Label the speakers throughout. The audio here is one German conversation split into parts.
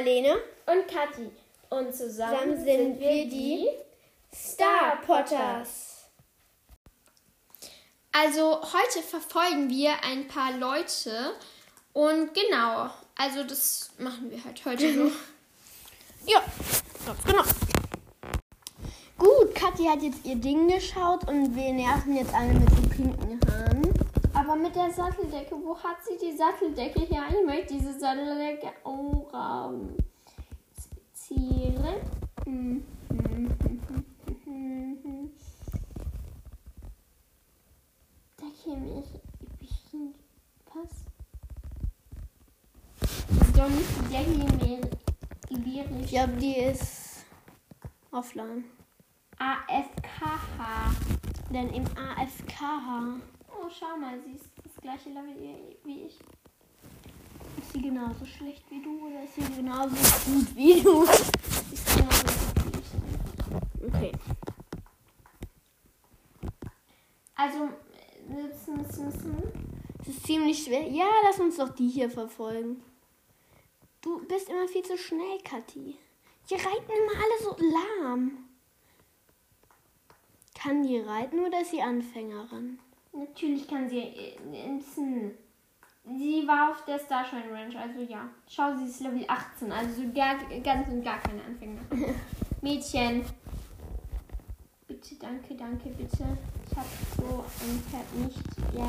Speaker 1: Marlene.
Speaker 2: Und Kathi. Und zusammen,
Speaker 1: Zusammen sind wir die Star Potters.
Speaker 2: Also heute verfolgen wir ein paar Leute und genau, also das machen wir halt heute so.
Speaker 1: Ja, ganz genau. Gut, Kathi hat jetzt ihr Ding geschaut und wir nerven jetzt alle mit so pinken.
Speaker 2: Aber mit der Satteldecke, wo hat sie die Satteldecke her? Ich möchte diese Satteldecke auch haben. Mhm. Decke mich ein bisschen was? Das ist doch nicht die Decke mehr.
Speaker 1: Ich glaube, die ist offline.
Speaker 2: AFKH.
Speaker 1: Denn im AFKH
Speaker 2: Oh, schau mal, sie ist das gleiche Level wie ich.
Speaker 1: ist sie genauso schlecht wie du oder ist sie genauso gut wie du?
Speaker 2: Ist genauso gut wie ich.
Speaker 1: Okay.
Speaker 2: Also.
Speaker 1: Es ist ziemlich schwer. Ja, lass uns doch die hier verfolgen. Du bist immer viel zu schnell, Kathi. Die reiten immer alle so lahm. Kann die reiten oder ist sie Anfängerin?
Speaker 2: Natürlich kann sie. äh, Müssen. Sie war auf der Starshine Ranch, also ja. Schau, sie ist Level 18, also so gar, ganz und gar keine Anfänger. Mädchen. Bitte, danke, danke, bitte. Ich habe so ein Pferd nicht. Ja,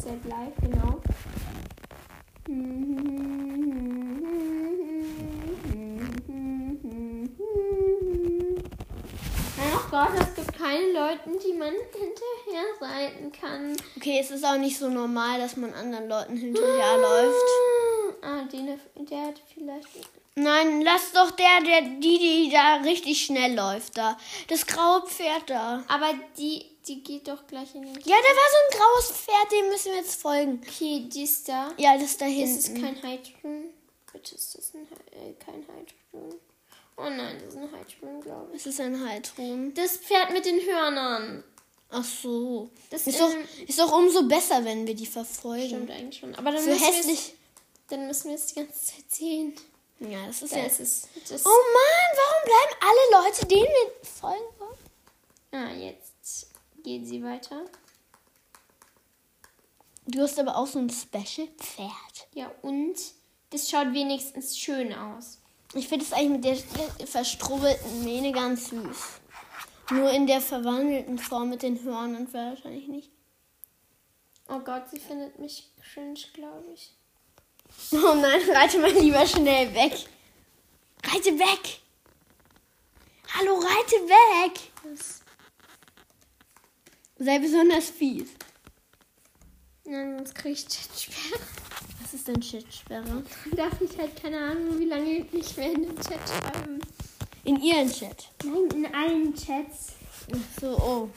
Speaker 2: Set Live, genau. Ach Gott, es gibt keine Leute, die man hinterher reiten kann.
Speaker 1: Okay, es ist auch nicht so normal, dass man anderen Leuten hinterher läuft.
Speaker 2: Ah, den, der hat vielleicht.
Speaker 1: Nein, lass doch der, der, die, die da richtig schnell läuft, da. Das graue Pferd da.
Speaker 2: Aber die, die geht doch gleich in den.
Speaker 1: Ja, da war so ein graues Pferd, dem müssen wir jetzt folgen.
Speaker 2: Okay, die ist da.
Speaker 1: Ja, das da
Speaker 2: Das
Speaker 1: hinten.
Speaker 2: ist kein Heidrun. Bitte ist das ein, äh, kein Heidrun. Oh nein, das ist ein Heidrun, glaube ich.
Speaker 1: Es ist ein Heidrun.
Speaker 2: Das Pferd mit den Hörnern.
Speaker 1: Ach so.
Speaker 2: Das
Speaker 1: Ist doch, ist doch umso besser, wenn wir die verfolgen.
Speaker 2: Stimmt eigentlich schon. Aber dann
Speaker 1: Für
Speaker 2: müssen wir
Speaker 1: hässlich.
Speaker 2: Dann müssen wir es die ganze Zeit sehen.
Speaker 1: Ja, das ist
Speaker 2: Da
Speaker 1: ja.
Speaker 2: ist es. Das,
Speaker 1: Oh Mann, warum bleiben alle Leute, denen wir folgen wollen?
Speaker 2: Ah, jetzt geht sie weiter.
Speaker 1: Du hast aber auch so ein Special-Pferd.
Speaker 2: Ja, und das schaut wenigstens schön aus.
Speaker 1: Ich finde es eigentlich mit der verstrubbelten Mähne ganz süß. Nur in der verwandelten Form mit den Hörnern wahrscheinlich nicht.
Speaker 2: Oh Gott, sie findet mich cringe, glaube ich.
Speaker 1: Oh nein, reite mal lieber schnell weg. Reite weg. Hallo, reite weg. Sei besonders fies.
Speaker 2: nein, sonst kriege ich Chatsperre.
Speaker 1: Was ist denn Chatsperre?
Speaker 2: Dann darf ich halt keine Ahnung, wie lange nicht mehr in den Chat schreiben.
Speaker 1: In ihren Chat.
Speaker 2: Nein, in allen Chats.
Speaker 1: Ach so, oh.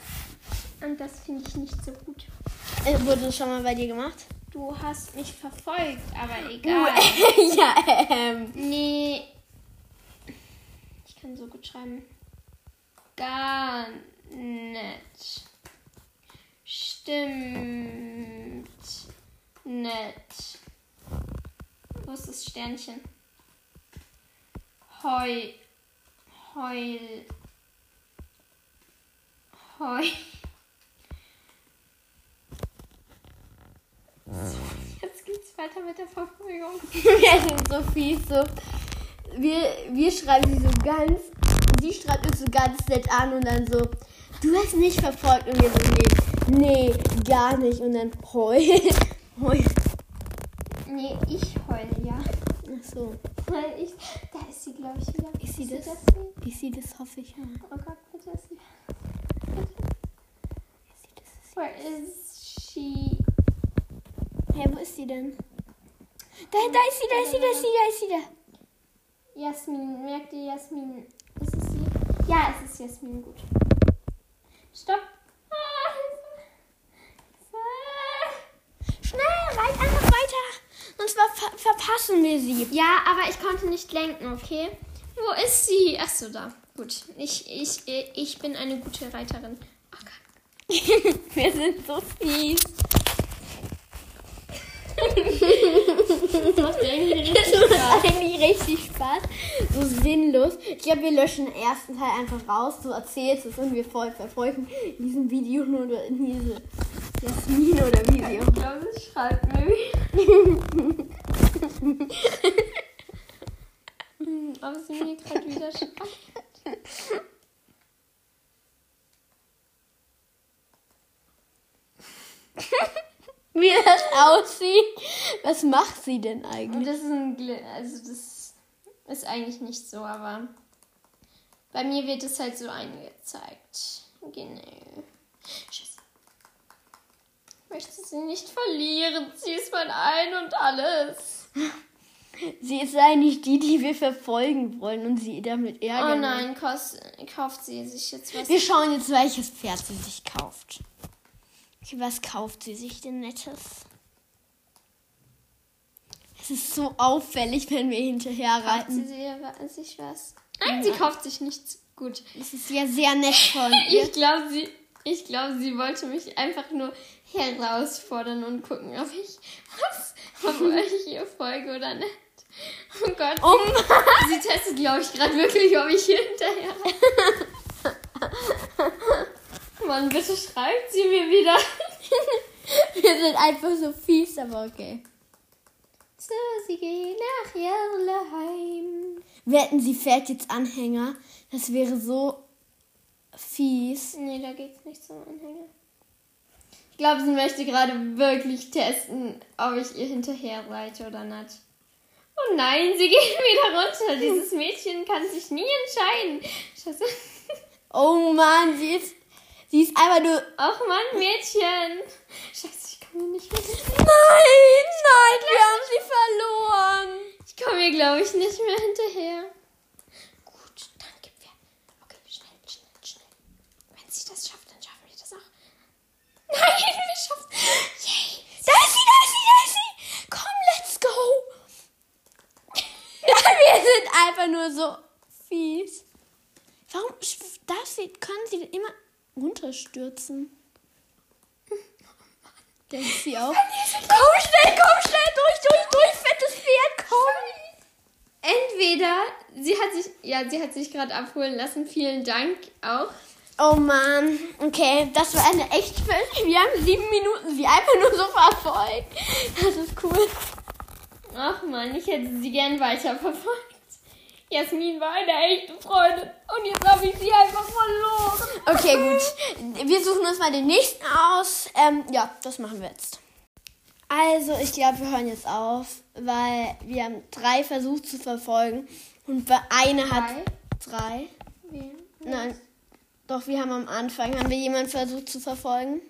Speaker 2: Und das finde ich nicht so gut.
Speaker 1: Äh, wurde das schon mal bei dir gemacht?
Speaker 2: Du hast mich verfolgt, aber egal.
Speaker 1: ja, ähm.
Speaker 2: Nee. Ich kann so gut schreiben. Gar nicht. Stimmt. Nicht. Wo ist das Sternchen? Heu. Heul. Heu. Jetzt geht's weiter mit der Verfolgung.
Speaker 1: Wir sind so fies, so. Wir, wir schreiben sie so ganz. Sie schreibt uns so ganz nett an und dann so. Du hast nicht verfolgt und wir so, nee, nee, gar nicht. Und dann heul. heul.
Speaker 2: Nee, ich heule, ja.
Speaker 1: Ach so.
Speaker 2: Weil ich. Da ist sie, glaube ich, wieder.
Speaker 1: Ist sie
Speaker 2: Ist
Speaker 1: das?
Speaker 2: das sie?
Speaker 1: Ist sie das, hoffe ich. Ja.
Speaker 2: Oh Gott, bitte ist sie.
Speaker 1: Ist sie das?
Speaker 2: Where is she?
Speaker 1: Hey, wo ist sie denn? Da, da ist sie, da ist sie, da ist sie, da ist sie, da.
Speaker 2: Jasmin, merkt ihr Jasmin? Ist es sie? Ja, es ist Jasmin, gut. Stopp! Ah, Hilfe.
Speaker 1: Schnell, reit einfach weiter. Sonst verpassen wir sie.
Speaker 2: Ja, aber ich konnte nicht lenken, okay? Wo ist sie? Ach so, da. Gut. Ich, ich, ich bin eine gute Reiterin. Oh Gott.
Speaker 1: wir sind so fies.
Speaker 2: Das macht
Speaker 1: Das eigentlich richtig Spaß. So sinnlos. Ich glaube, wir löschen den ersten Teil einfach raus. Du erzählst es und wir verfolgen in diesem Video nur in diese Jasmin oder wie sie auch
Speaker 2: Ich glaube, es schreibt mir wieder. Hm, Ob sie mir schreibt.
Speaker 1: wie das aussieht. Was macht sie denn eigentlich?
Speaker 2: das ist ein Gl also das ist eigentlich nicht so, aber bei mir wird es halt so angezeigt. Genau. Scheiße. Ich möchte sie nicht verlieren. Sie ist mein Ein und alles.
Speaker 1: Sie ist eigentlich die, die wir verfolgen wollen und sie damit
Speaker 2: Oh
Speaker 1: ärgern.
Speaker 2: nein, kost, kauft sie sich jetzt was?
Speaker 1: Wir schauen jetzt, welches Pferd sie sich kauft. Okay, was kauft sie sich denn Nettes? Es ist so auffällig, wenn wir hinterher
Speaker 2: Kauft sie
Speaker 1: reiten.
Speaker 2: sie sich was? Nein, sie kauft sich nichts. Gut.
Speaker 1: Es ist ja sehr nett von ihr.
Speaker 2: Ich glaube, sie, ich glaube, sie wollte mich einfach nur herausfordern und gucken, ob ich was, ob ich ihr folge oder nicht. Oh Gott.
Speaker 1: Oh
Speaker 2: Sie testet, glaube ich, gerade wirklich, ob ich hier hinterher. Mann, bitte schreibt sie mir wieder.
Speaker 1: Wir sind einfach so fies, aber okay.
Speaker 2: So, sie geht nach Jerleheim.
Speaker 1: Wetten, sie fährt jetzt Anhänger. Das wäre so fies.
Speaker 2: Nee, da geht's nicht zum Anhänger. Ich glaube, sie möchte gerade wirklich testen, ob ich ihr hinterher reite oder nicht. Oh nein, sie geht wieder runter. Dieses Mädchen kann sich nie entscheiden. Scheiße.
Speaker 1: Oh Mann, sie ist, sie ist einfach nur...
Speaker 2: Ach Mann, Mädchen. Scheiße, ich komme nicht mehr hinterher.
Speaker 1: Nein, nein, wir haben sie verloren.
Speaker 2: Ich komme hier, glaube ich, nicht mehr hinterher. Gut, dann gib wir. Okay, schnell, schnell, schnell. Wenn sie das schafft, dann schaffen wir das auch. Nein, wir schaffen Yay.
Speaker 1: Da ist sie, da ist sie, da ist sie. Komm, let's go. wir sind einfach nur so fies. Warum darf sie, können sie denn immer runterstürzen? Denkt sie auch. Komm schnell, komm schnell, durch, durch, durch, fettes Pferd, komm.
Speaker 2: Entweder sie hat sich, ja, sie hat sich gerade abholen lassen. Vielen Dank auch.
Speaker 1: Oh Mann, okay, das war eine echt völlig. Wir haben sieben Minuten sie einfach nur so verfolgt. Das ist cool.
Speaker 2: Ach man, ich hätte sie gern weiterverfolgt. Jasmin war eine echte Freundin und jetzt habe ich sie einfach verloren.
Speaker 1: Okay, gut. Wir suchen uns mal den nächsten aus. Ähm, ja, das machen wir jetzt. Also, ich glaube, wir hören jetzt auf, weil wir haben drei versucht zu verfolgen und bei einer hat drei.
Speaker 2: Wen?
Speaker 1: Nein, doch wir haben am Anfang haben wir jemanden versucht zu verfolgen.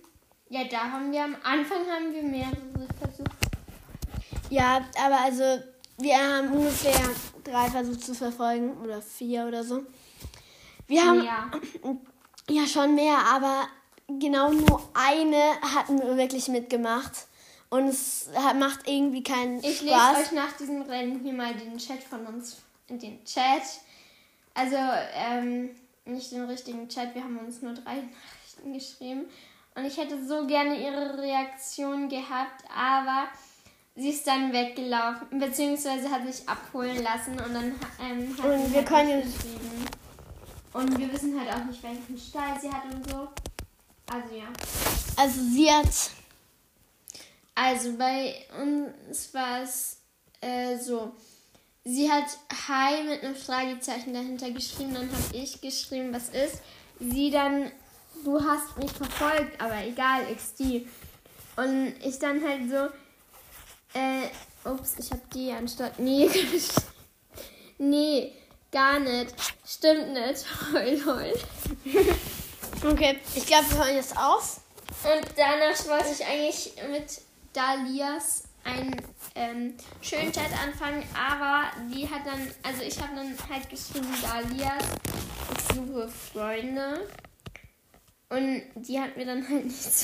Speaker 2: Ja, da haben wir am Anfang haben wir mehrere versucht.
Speaker 1: Ja, aber also wir haben ungefähr drei versucht zu verfolgen oder vier oder so. Wir haben
Speaker 2: Ja.
Speaker 1: Ja, schon mehr, aber genau nur eine hat nur wirklich mitgemacht. Und es hat, macht irgendwie keinen
Speaker 2: Ich lese
Speaker 1: Spaß.
Speaker 2: euch nach diesem Rennen hier mal den Chat von uns, den Chat. Also, ähm, nicht den richtigen Chat, wir haben uns nur drei Nachrichten geschrieben. Und ich hätte so gerne ihre Reaktion gehabt, aber sie ist dann weggelaufen, beziehungsweise hat sich abholen lassen und dann ähm, hat
Speaker 1: Und
Speaker 2: sie
Speaker 1: wir
Speaker 2: halt
Speaker 1: können
Speaker 2: nicht geschrieben. Und wir wissen halt auch nicht, welchen Stall sie hat und so. Also ja.
Speaker 1: Also sie hat.
Speaker 2: Also bei uns war es äh, so. Sie hat Hi mit einem Fragezeichen dahinter geschrieben, dann habe ich geschrieben, was ist. Sie dann, du hast mich verfolgt, aber egal, XD. Und ich dann halt so, äh, ups, ich habe die anstatt nee. Nee, gar nicht. Stimmt nicht. Heul, heul.
Speaker 1: Okay, ich glaube, wir hören jetzt auf.
Speaker 2: Und danach wollte ich eigentlich mit Dalias einen ähm, schönen Chat anfangen, aber die hat dann, also ich habe dann halt geschrieben, Dalias, ich suche Freunde. Und die hat mir dann halt nicht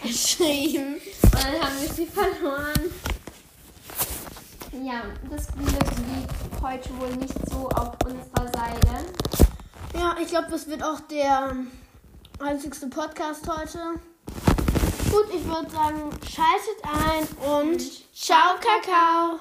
Speaker 2: zurückgeschrieben. Und dann haben wir sie verloren. Ja, das Glück liegt heute wohl nicht so auf unserer Seite.
Speaker 1: Ja, ich glaube, das wird auch der einzigste Podcast heute. Gut, ich würde sagen, schaltet ein und ciao, Kakao.